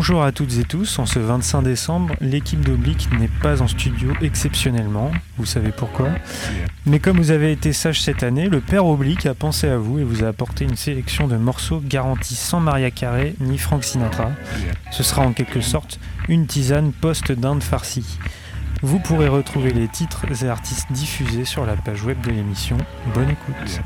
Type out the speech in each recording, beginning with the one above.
Bonjour à toutes et tous, en ce 25 décembre, l'équipe d'Oblique n'est pas en studio exceptionnellement, vous savez pourquoi. Mais comme vous avez été sage cette année, le père Oblique a pensé à vous et vous a apporté une sélection de morceaux garantis sans Maria Carré ni Frank Sinatra. Ce sera en quelque sorte une tisane post-dinde farcie. Vous pourrez retrouver les titres et artistes diffusés sur la page web de l'émission. Bonne écoute.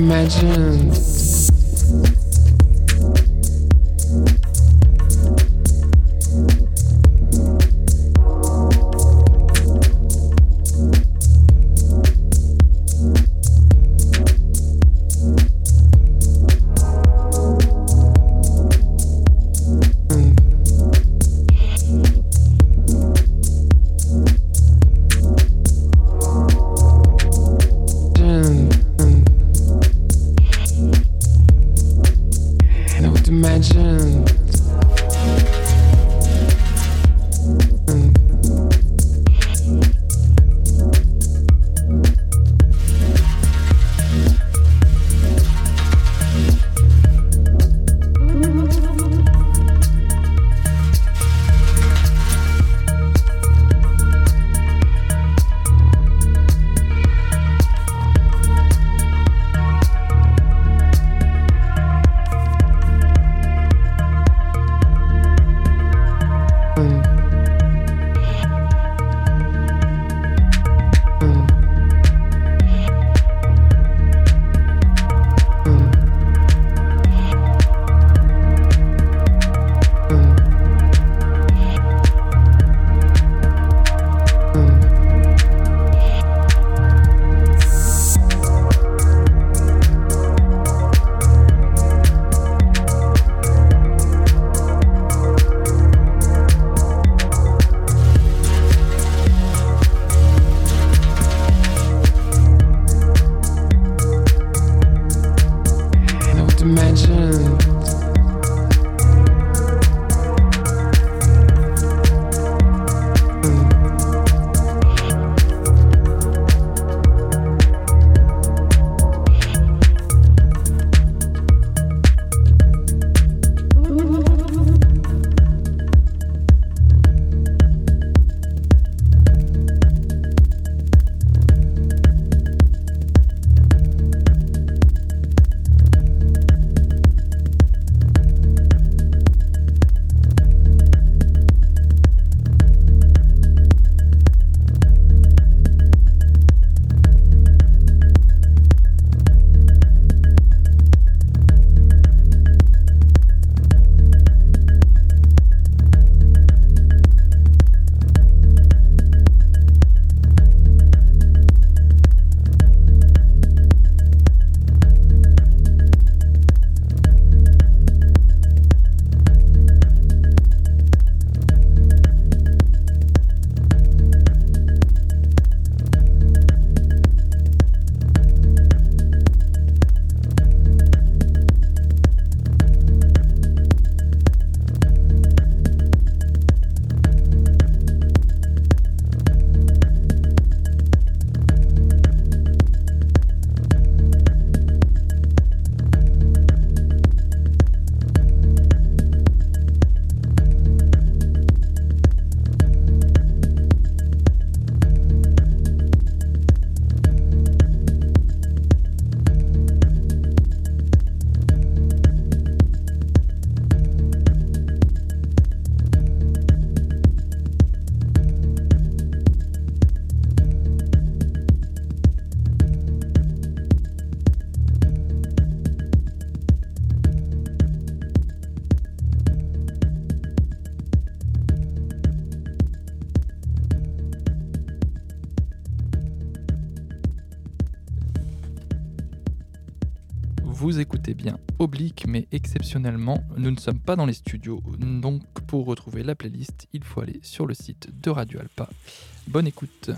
Vous mais exceptionnellement, nous ne sommes pas dans les studios. Donc, pour retrouver la playlist, il faut aller sur le site de Radio Alpa. Bonne écoute.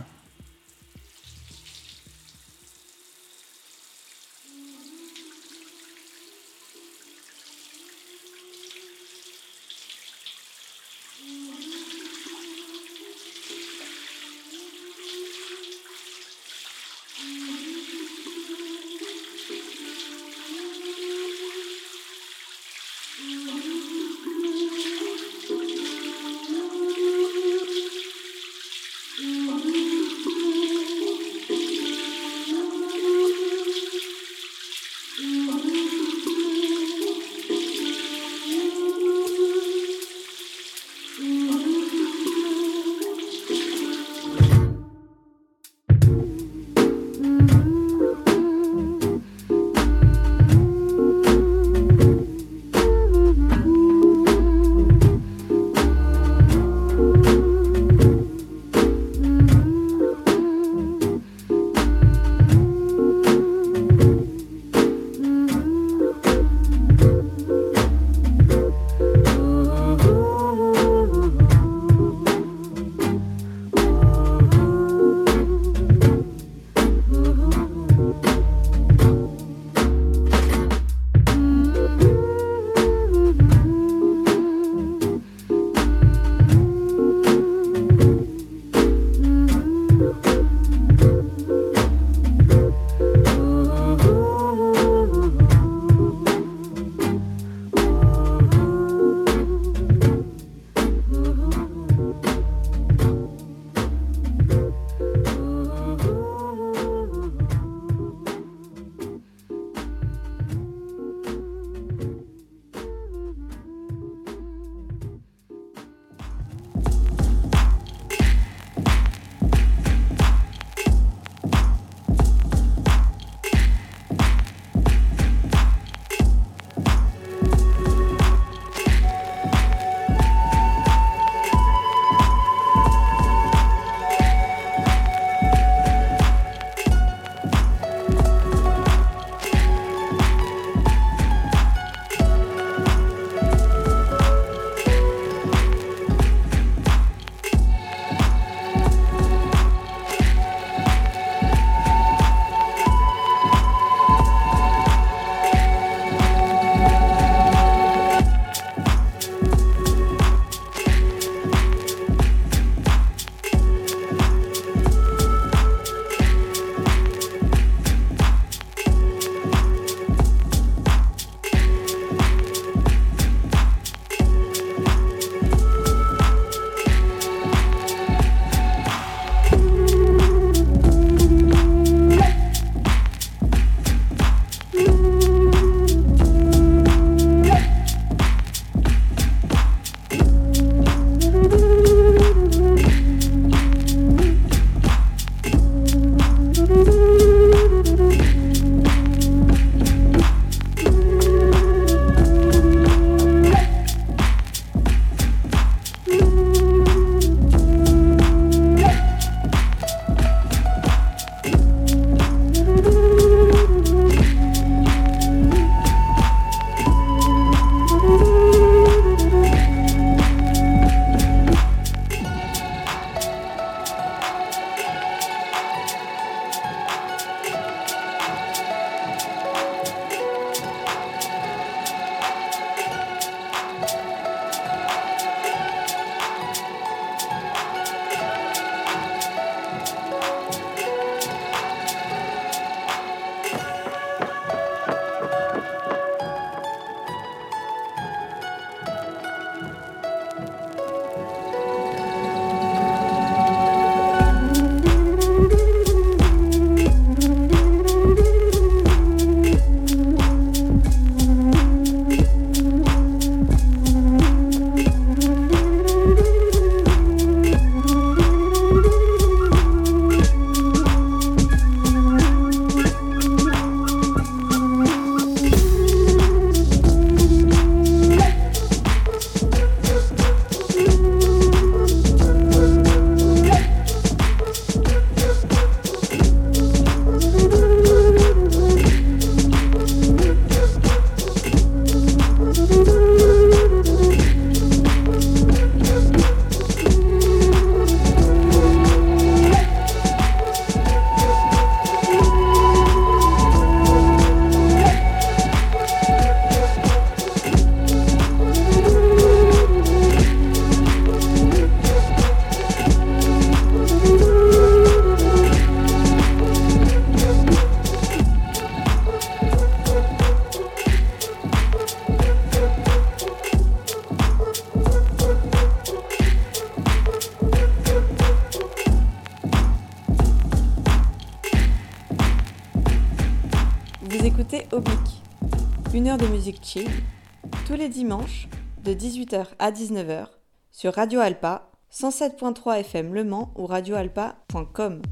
18h à 19h sur Radio Alpa, 107.3 FM Le Mans ou radioalpa.com.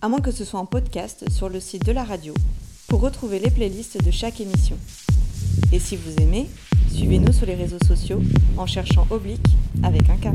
À moins que ce soit en podcast sur le site de la radio pour retrouver les playlists de chaque émission. Et si vous aimez, suivez-nous sur les réseaux sociaux en cherchant Oblique avec un K.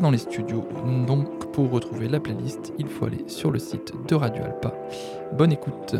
dans les studios, donc pour retrouver la playlist, il faut aller sur le site de Radio Alpa. Bonne écoute.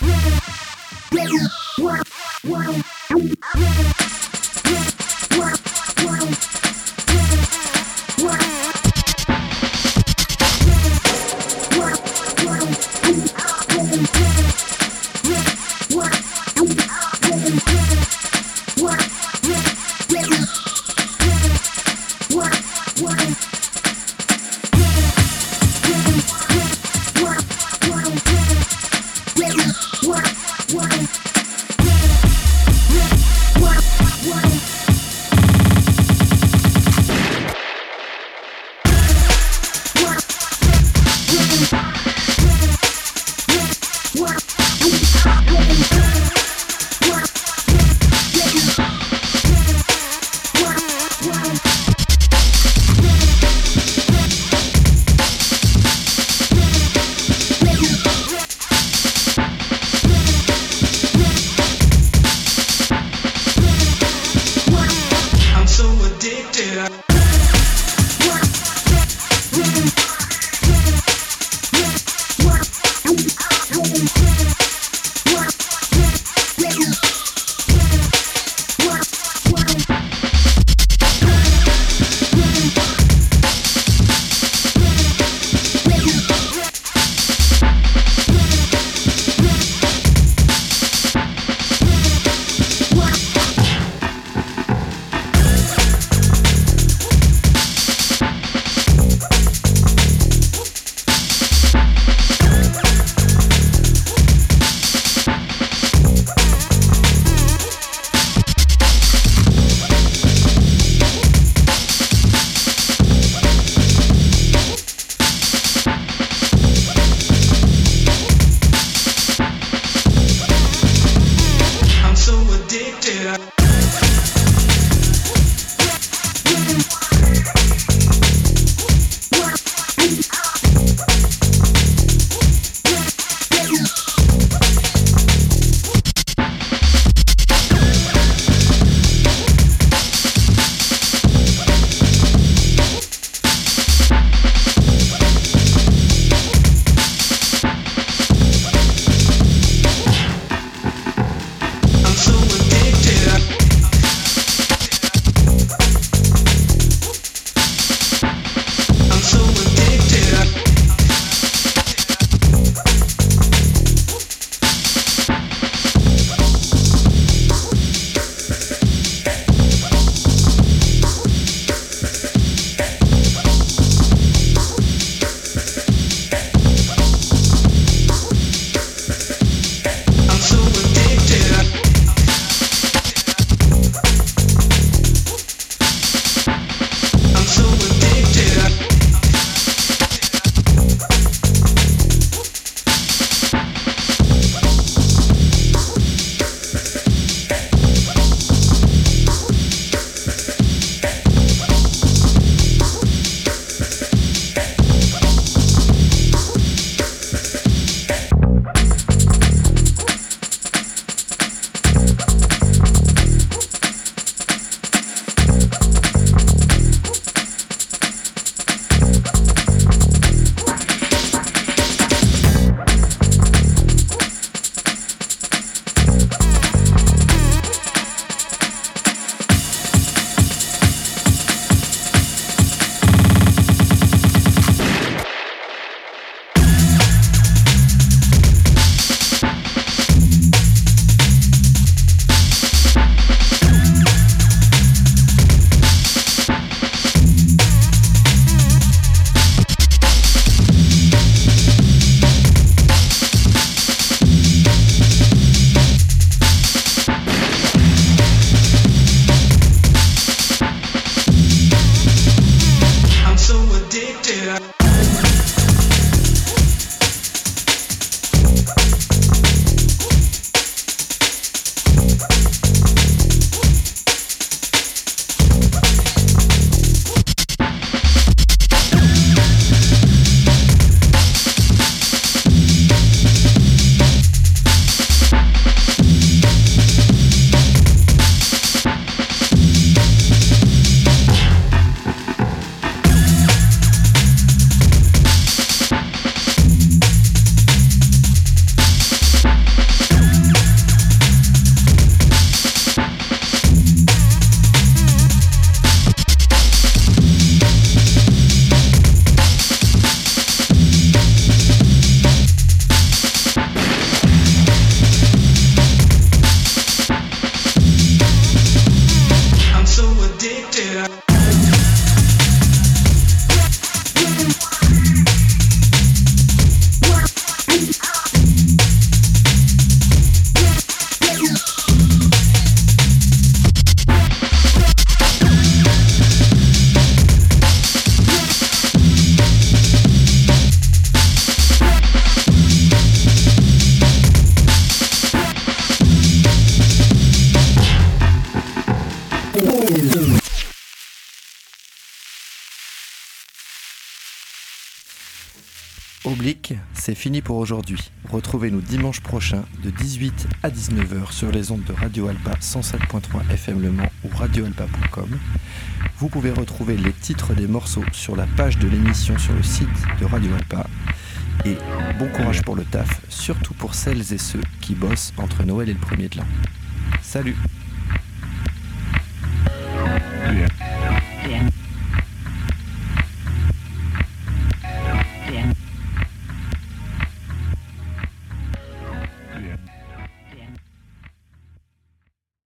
Yeah! aujourd'hui. Retrouvez-nous dimanche prochain de 18 à 19h sur les ondes de Radio Alpa 107.3 FM Le Mans ou radioalpa.com. Vous pouvez retrouver les titres des morceaux sur la page de l'émission sur le site de Radio Alpa. Et bon courage pour le taf, surtout pour celles et ceux qui bossent entre Noël et le premier de l'an. Salut!